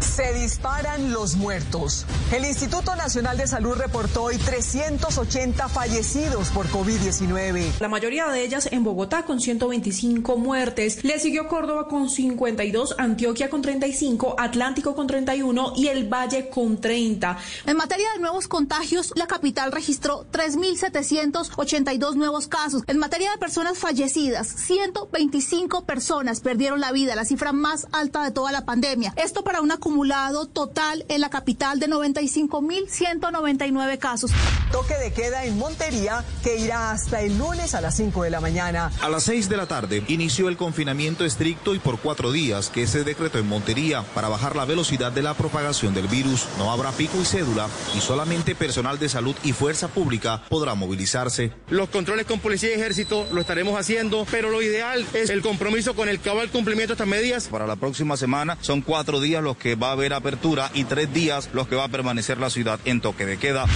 Se disparan los muertos. El Instituto Nacional de Salud reportó hoy 380 fallecidos por COVID-19. La mayoría de ellas en Bogotá con 125 muertes. Le siguió Córdoba con 52, Antioquia con 35, Atlántico con 31 y el Valle con 30. En materia de nuevos contagios, la capital registró 3.782 nuevos casos. En materia de personas fallecidas, 125 personas perdieron la vida, la cifra más alta de toda la pandemia. Esto para una acumulado total en la capital de 95.199 casos. Toque de queda en Montería que irá hasta el lunes a las 5 de la mañana. A las 6 de la tarde inició el confinamiento estricto y por cuatro días que se decretó en Montería para bajar la velocidad de la propagación del virus. No habrá pico y cédula y solamente personal de salud y fuerza pública podrá movilizarse. Los controles con policía y ejército lo estaremos haciendo, pero lo ideal es el compromiso con el cabal cumplimiento de estas medidas. Para la próxima semana son cuatro días los que va a haber apertura y tres días los que va a permanecer la ciudad en toque de queda.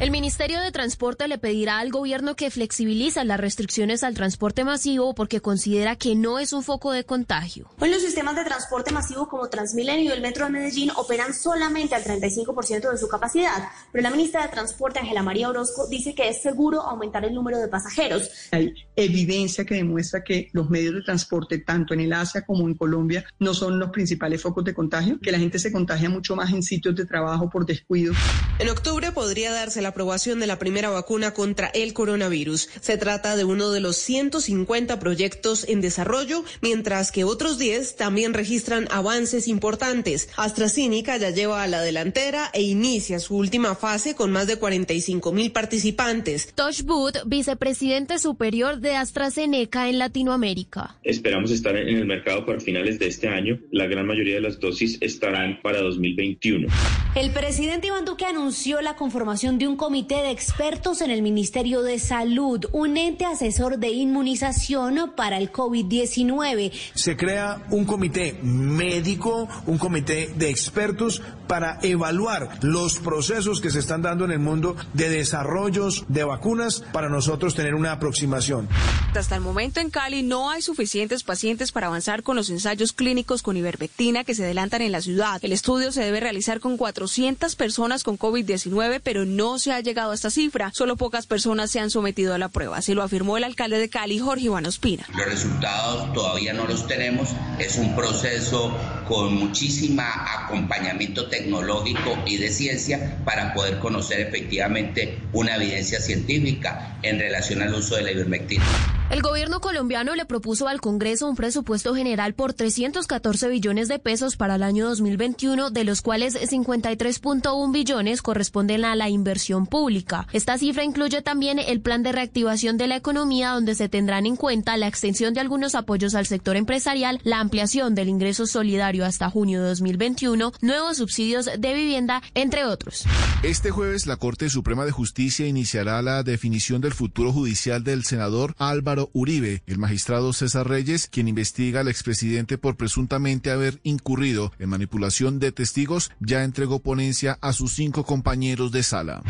El Ministerio de Transporte le pedirá al gobierno que flexibilice las restricciones al transporte masivo porque considera que no es un foco de contagio. Hoy los sistemas de transporte masivo como Transmilenio y el Metro de Medellín operan solamente al 35% de su capacidad, pero la ministra de Transporte, Ángela María Orozco, dice que es seguro aumentar el número de pasajeros. Hay evidencia que demuestra que los medios de transporte, tanto en el Asia como en Colombia, no son los principales focos de contagio, que la gente se contagia mucho más en sitios de trabajo por descuido. En octubre podría darse la aprobación de la primera vacuna contra el coronavirus. Se trata de uno de los 150 proyectos en desarrollo, mientras que otros 10 también registran avances importantes. AstraZeneca ya lleva a la delantera e inicia su última fase con más de 45 mil participantes. Tosh Booth, vicepresidente superior de AstraZeneca en Latinoamérica. Esperamos estar en el mercado para finales de este año. La gran mayoría de las dosis estarán para 2021. El presidente Iván Duque anunció la conformación de un comité de expertos en el Ministerio de Salud, un ente asesor de inmunización para el COVID-19. Se crea un comité médico, un comité de expertos para evaluar los procesos que se están dando en el mundo de desarrollos de vacunas para nosotros tener una aproximación. Hasta el momento en Cali no hay suficientes pacientes para avanzar con los ensayos clínicos con ivermectina que se adelantan en la ciudad. El estudio se debe realizar con 400 personas con COVID-19, pero no se ha llegado a esta cifra. Solo pocas personas se han sometido a la prueba. Así lo afirmó el alcalde de Cali, Jorge Iván Ospina. Los resultados todavía no los tenemos. Es un proceso con muchísima acompañamiento tecnológico y de ciencia para poder conocer efectivamente una evidencia científica en relación al uso de la ivermectina. El gobierno colombiano le propuso al Congreso un presupuesto general por 314 billones de pesos para el año 2021, de los cuales 53.1 billones corresponden a la inversión pública. Esta cifra incluye también el plan de reactivación de la economía, donde se tendrán en cuenta la extensión de algunos apoyos al sector empresarial, la ampliación del ingreso solidario hasta junio de 2021, nuevos subsidios de vivienda, entre otros. Este jueves, la Corte Suprema de Justicia iniciará la definición del futuro judicial del senador Álvaro Uribe. El magistrado César Reyes, quien investiga al expresidente por presuntamente haber incurrido en manipulación de testigos, ya entregó ponencia a sus cinco compañeros de sala.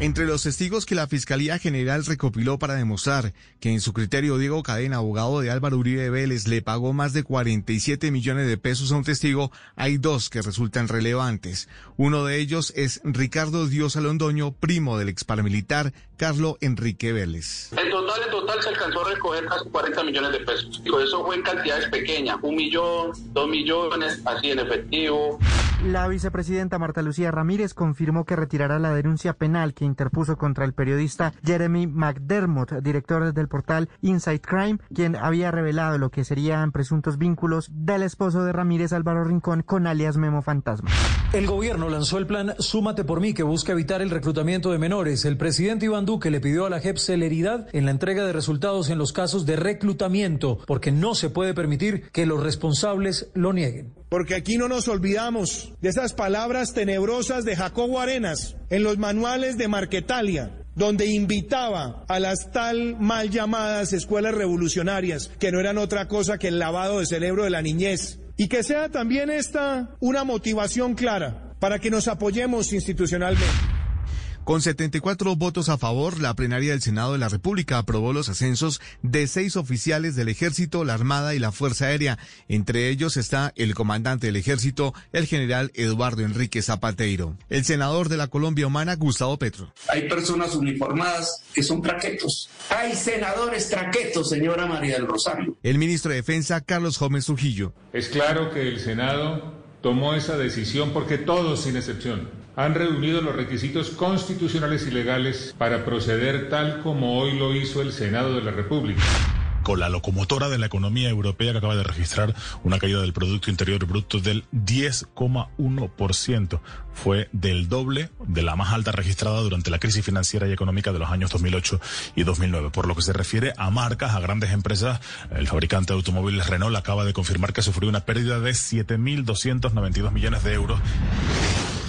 Entre los testigos que la Fiscalía General recopiló para demostrar que en su criterio Diego Cadena, abogado de Álvaro Uribe Vélez, le pagó más de 47 millones de pesos a un testigo, hay dos que resultan relevantes. Uno de ellos es Ricardo Dios Alondoño, primo del ex paramilitar Carlo Enrique Vélez. En total, en total se alcanzó a recoger casi 40 millones de pesos. Y eso fue en cantidades pequeñas, un millón, dos millones, así en efectivo. La vicepresidenta Marta Lucía Ramírez confirmó que retirará la denuncia penal que interpuso contra el periodista Jeremy McDermott, director del portal Inside Crime, quien había revelado lo que serían presuntos vínculos del esposo de Ramírez Álvaro Rincón con alias Memo Fantasma. El gobierno lanzó el plan Súmate por mí que busca evitar el reclutamiento de menores. El presidente Iván Duque le pidió a la JEP celeridad en la entrega de resultados en los casos de reclutamiento, porque no se puede permitir que los responsables lo nieguen. Porque aquí no nos olvidamos de esas palabras tenebrosas de Jacobo Arenas en los manuales de Marquetalia, donde invitaba a las tal mal llamadas escuelas revolucionarias, que no eran otra cosa que el lavado de cerebro de la niñez. Y que sea también esta una motivación clara para que nos apoyemos institucionalmente. Con 74 votos a favor, la plenaria del Senado de la República aprobó los ascensos de seis oficiales del Ejército, la Armada y la Fuerza Aérea. Entre ellos está el comandante del Ejército, el general Eduardo Enrique Zapateiro. El senador de la Colombia Humana, Gustavo Petro. Hay personas uniformadas que son traquetos. Hay senadores traquetos, señora María del Rosario. El ministro de Defensa, Carlos Gómez Trujillo. Es claro que el Senado tomó esa decisión porque todos, sin excepción, han reunido los requisitos constitucionales y legales para proceder tal como hoy lo hizo el Senado de la República con la locomotora de la economía europea que acaba de registrar una caída del Producto Interior Bruto del 10,1%. Fue del doble de la más alta registrada durante la crisis financiera y económica de los años 2008 y 2009. Por lo que se refiere a marcas, a grandes empresas, el fabricante de automóviles Renault acaba de confirmar que sufrió una pérdida de 7.292 millones de euros.